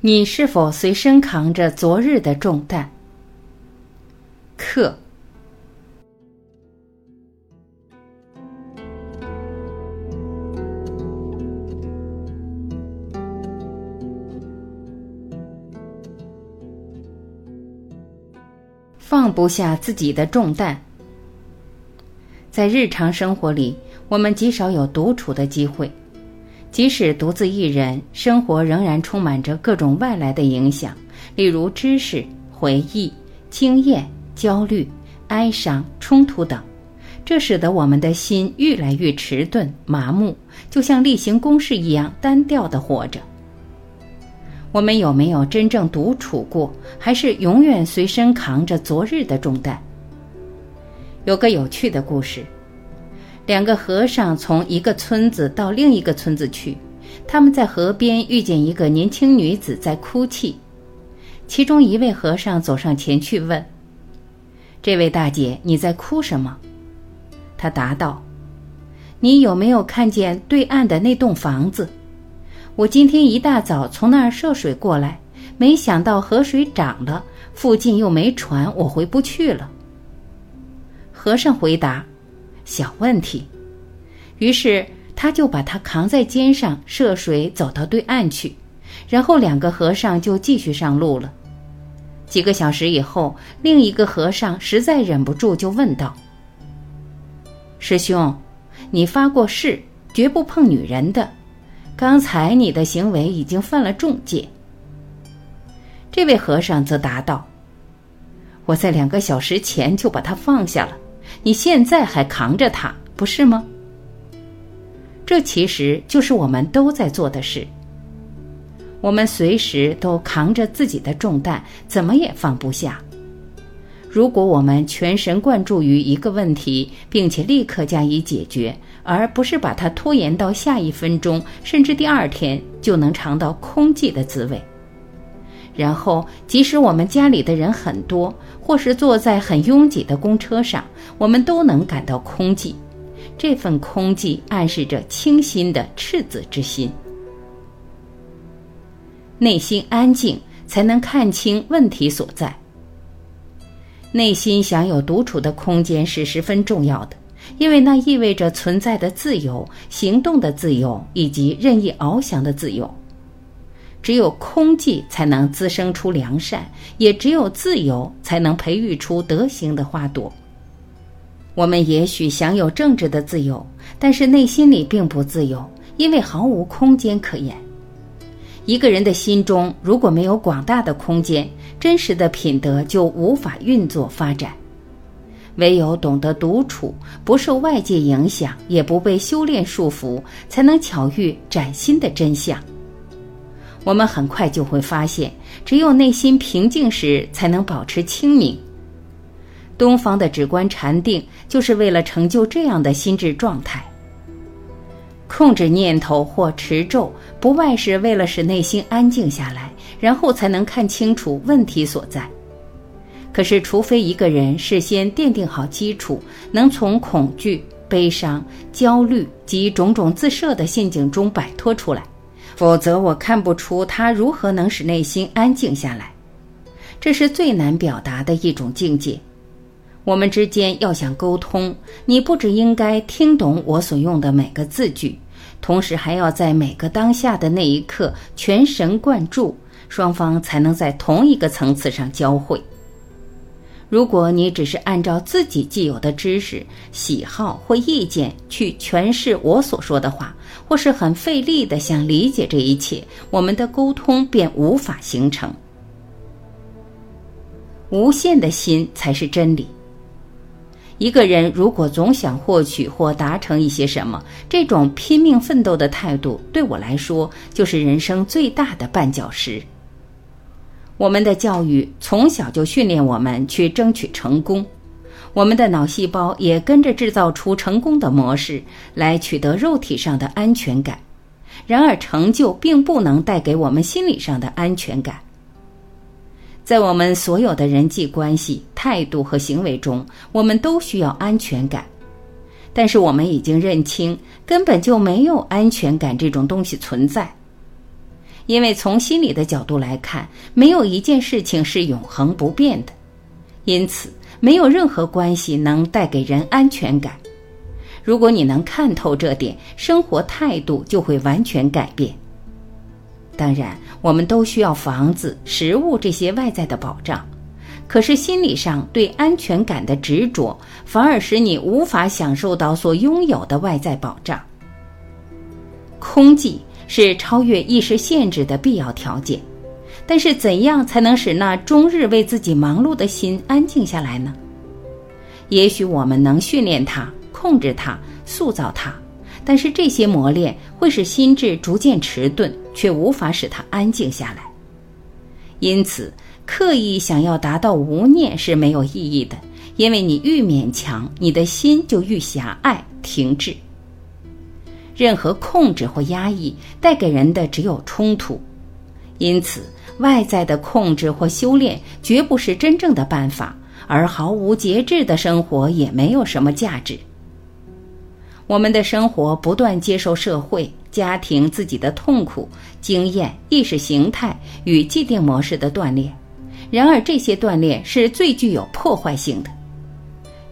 你是否随身扛着昨日的重担？课。放不下自己的重担。在日常生活里，我们极少有独处的机会。即使独自一人，生活仍然充满着各种外来的影响，例如知识、回忆、经验、焦虑、哀伤、冲突等。这使得我们的心越来越迟钝、麻木，就像例行公事一样单调的活着。我们有没有真正独处过？还是永远随身扛着昨日的重担？有个有趣的故事：两个和尚从一个村子到另一个村子去，他们在河边遇见一个年轻女子在哭泣。其中一位和尚走上前去问：“这位大姐，你在哭什么？”她答道：“你有没有看见对岸的那栋房子？”我今天一大早从那儿涉水过来，没想到河水涨了，附近又没船，我回不去了。和尚回答：“小问题。”于是他就把他扛在肩上，涉水走到对岸去，然后两个和尚就继续上路了。几个小时以后，另一个和尚实在忍不住，就问道：“师兄，你发过誓，绝不碰女人的。”刚才你的行为已经犯了重戒。这位和尚则答道：“我在两个小时前就把他放下了，你现在还扛着它，不是吗？”这其实就是我们都在做的事。我们随时都扛着自己的重担，怎么也放不下。如果我们全神贯注于一个问题，并且立刻加以解决，而不是把它拖延到下一分钟，甚至第二天，就能尝到空寂的滋味。然后，即使我们家里的人很多，或是坐在很拥挤的公车上，我们都能感到空寂。这份空寂暗示着清新的赤子之心。内心安静，才能看清问题所在。内心享有独处的空间是十分重要的，因为那意味着存在的自由、行动的自由以及任意翱翔的自由。只有空寂才能滋生出良善，也只有自由才能培育出德行的花朵。我们也许享有政治的自由，但是内心里并不自由，因为毫无空间可言。一个人的心中如果没有广大的空间，真实的品德就无法运作发展。唯有懂得独处，不受外界影响，也不被修炼束缚，才能巧遇崭新的真相。我们很快就会发现，只有内心平静时，才能保持清明。东方的止观禅定，就是为了成就这样的心智状态。控制念头或持咒，不外是为了使内心安静下来，然后才能看清楚问题所在。可是，除非一个人事先奠定好基础，能从恐惧、悲伤、焦虑及种种自设的陷阱中摆脱出来，否则我看不出他如何能使内心安静下来。这是最难表达的一种境界。我们之间要想沟通，你不只应该听懂我所用的每个字句，同时还要在每个当下的那一刻全神贯注，双方才能在同一个层次上交汇。如果你只是按照自己既有的知识、喜好或意见去诠释我所说的话，或是很费力的想理解这一切，我们的沟通便无法形成。无限的心才是真理。一个人如果总想获取或达成一些什么，这种拼命奋斗的态度，对我来说就是人生最大的绊脚石。我们的教育从小就训练我们去争取成功，我们的脑细胞也跟着制造出成功的模式来取得肉体上的安全感。然而，成就并不能带给我们心理上的安全感。在我们所有的人际关系、态度和行为中，我们都需要安全感。但是我们已经认清，根本就没有安全感这种东西存在。因为从心理的角度来看，没有一件事情是永恒不变的，因此没有任何关系能带给人安全感。如果你能看透这点，生活态度就会完全改变。当然，我们都需要房子、食物这些外在的保障，可是心理上对安全感的执着，反而使你无法享受到所拥有的外在保障。空寂是超越意识限制的必要条件，但是怎样才能使那终日为自己忙碌的心安静下来呢？也许我们能训练它。控制它，塑造它，但是这些磨练会使心智逐渐迟钝，却无法使它安静下来。因此，刻意想要达到无念是没有意义的，因为你愈勉强，你的心就愈狭隘、停滞。任何控制或压抑带给人的只有冲突，因此外在的控制或修炼绝不是真正的办法，而毫无节制的生活也没有什么价值。我们的生活不断接受社会、家庭、自己的痛苦经验、意识形态与既定模式的锻炼，然而这些锻炼是最具有破坏性的。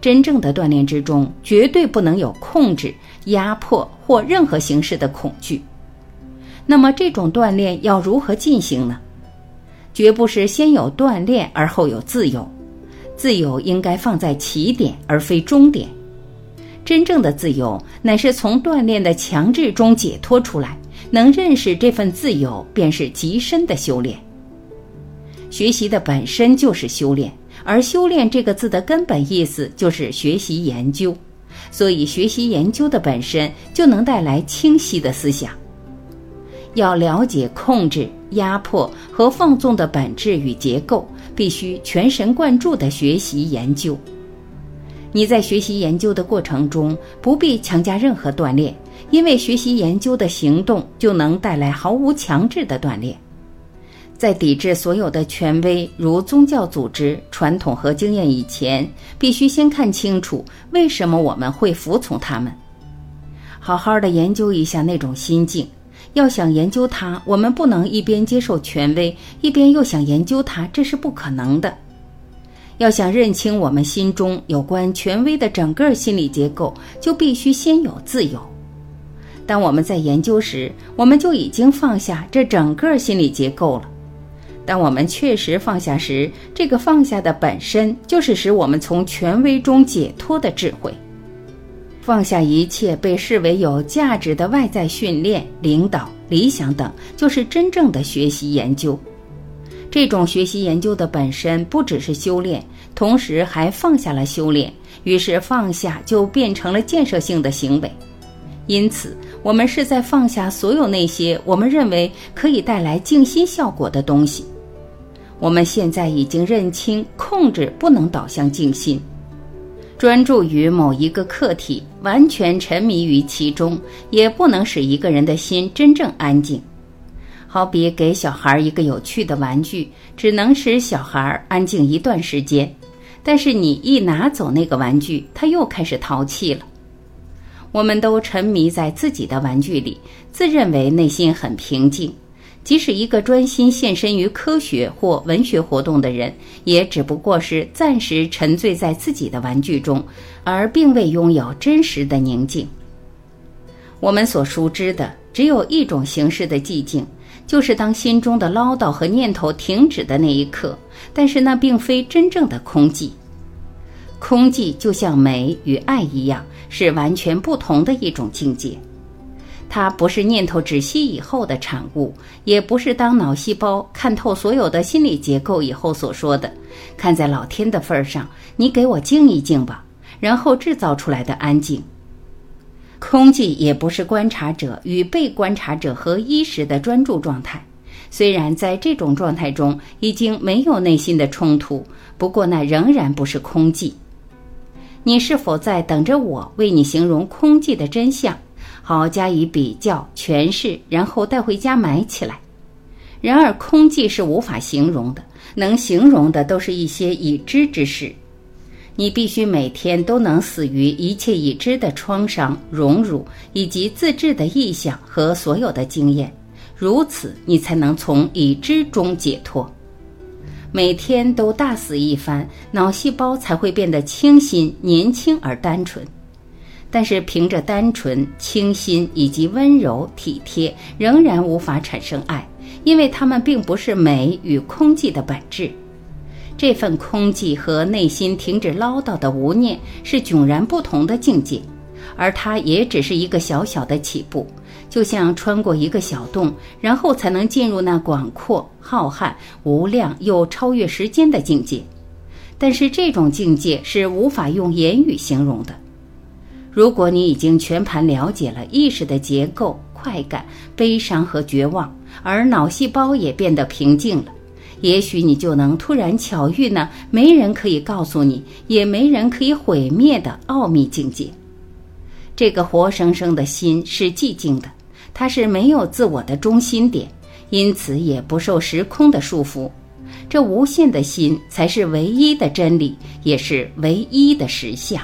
真正的锻炼之中，绝对不能有控制、压迫或任何形式的恐惧。那么，这种锻炼要如何进行呢？绝不是先有锻炼而后有自由，自由应该放在起点而非终点。真正的自由乃是从锻炼的强制中解脱出来，能认识这份自由便是极深的修炼。学习的本身就是修炼，而修炼这个字的根本意思就是学习研究，所以学习研究的本身就能带来清晰的思想。要了解控制、压迫和放纵的本质与结构，必须全神贯注地学习研究。你在学习研究的过程中不必强加任何锻炼，因为学习研究的行动就能带来毫无强制的锻炼。在抵制所有的权威，如宗教组织、传统和经验以前，必须先看清楚为什么我们会服从他们。好好的研究一下那种心境。要想研究它，我们不能一边接受权威，一边又想研究它，这是不可能的。要想认清我们心中有关权威的整个心理结构，就必须先有自由。当我们在研究时，我们就已经放下这整个心理结构了。当我们确实放下时，这个放下的本身就是使我们从权威中解脱的智慧。放下一切被视为有价值的外在训练、领导、理想等，就是真正的学习研究。这种学习研究的本身不只是修炼，同时还放下了修炼。于是放下就变成了建设性的行为。因此，我们是在放下所有那些我们认为可以带来静心效果的东西。我们现在已经认清，控制不能导向静心。专注于某一个课题，完全沉迷于其中，也不能使一个人的心真正安静。好比给小孩一个有趣的玩具，只能使小孩安静一段时间，但是你一拿走那个玩具，他又开始淘气了。我们都沉迷在自己的玩具里，自认为内心很平静。即使一个专心献身于科学或文学活动的人，也只不过是暂时沉醉在自己的玩具中，而并未拥有真实的宁静。我们所熟知的只有一种形式的寂静。就是当心中的唠叨和念头停止的那一刻，但是那并非真正的空寂。空寂就像美与爱一样，是完全不同的一种境界。它不是念头止息以后的产物，也不是当脑细胞看透所有的心理结构以后所说的“看在老天的份上，你给我静一静吧”，然后制造出来的安静。空寂也不是观察者与被观察者合一时的专注状态，虽然在这种状态中已经没有内心的冲突，不过那仍然不是空寂。你是否在等着我为你形容空寂的真相，好加以比较诠释，然后带回家埋起来？然而，空寂是无法形容的，能形容的都是一些已知之事。你必须每天都能死于一切已知的创伤、荣辱以及自制的意向和所有的经验，如此你才能从已知中解脱。每天都大死一番，脑细胞才会变得清新、年轻而单纯。但是凭着单纯、清新以及温柔体贴，仍然无法产生爱，因为它们并不是美与空寂的本质。这份空寂和内心停止唠叨的无念是迥然不同的境界，而它也只是一个小小的起步。就像穿过一个小洞，然后才能进入那广阔、浩瀚、无量又超越时间的境界。但是这种境界是无法用言语形容的。如果你已经全盘了解了意识的结构、快感、悲伤和绝望，而脑细胞也变得平静了，也许你就能突然巧遇那没人可以告诉你，也没人可以毁灭的奥秘境界。这个活生生的心是寂静的。它是没有自我的中心点，因此也不受时空的束缚。这无限的心才是唯一的真理，也是唯一的实相。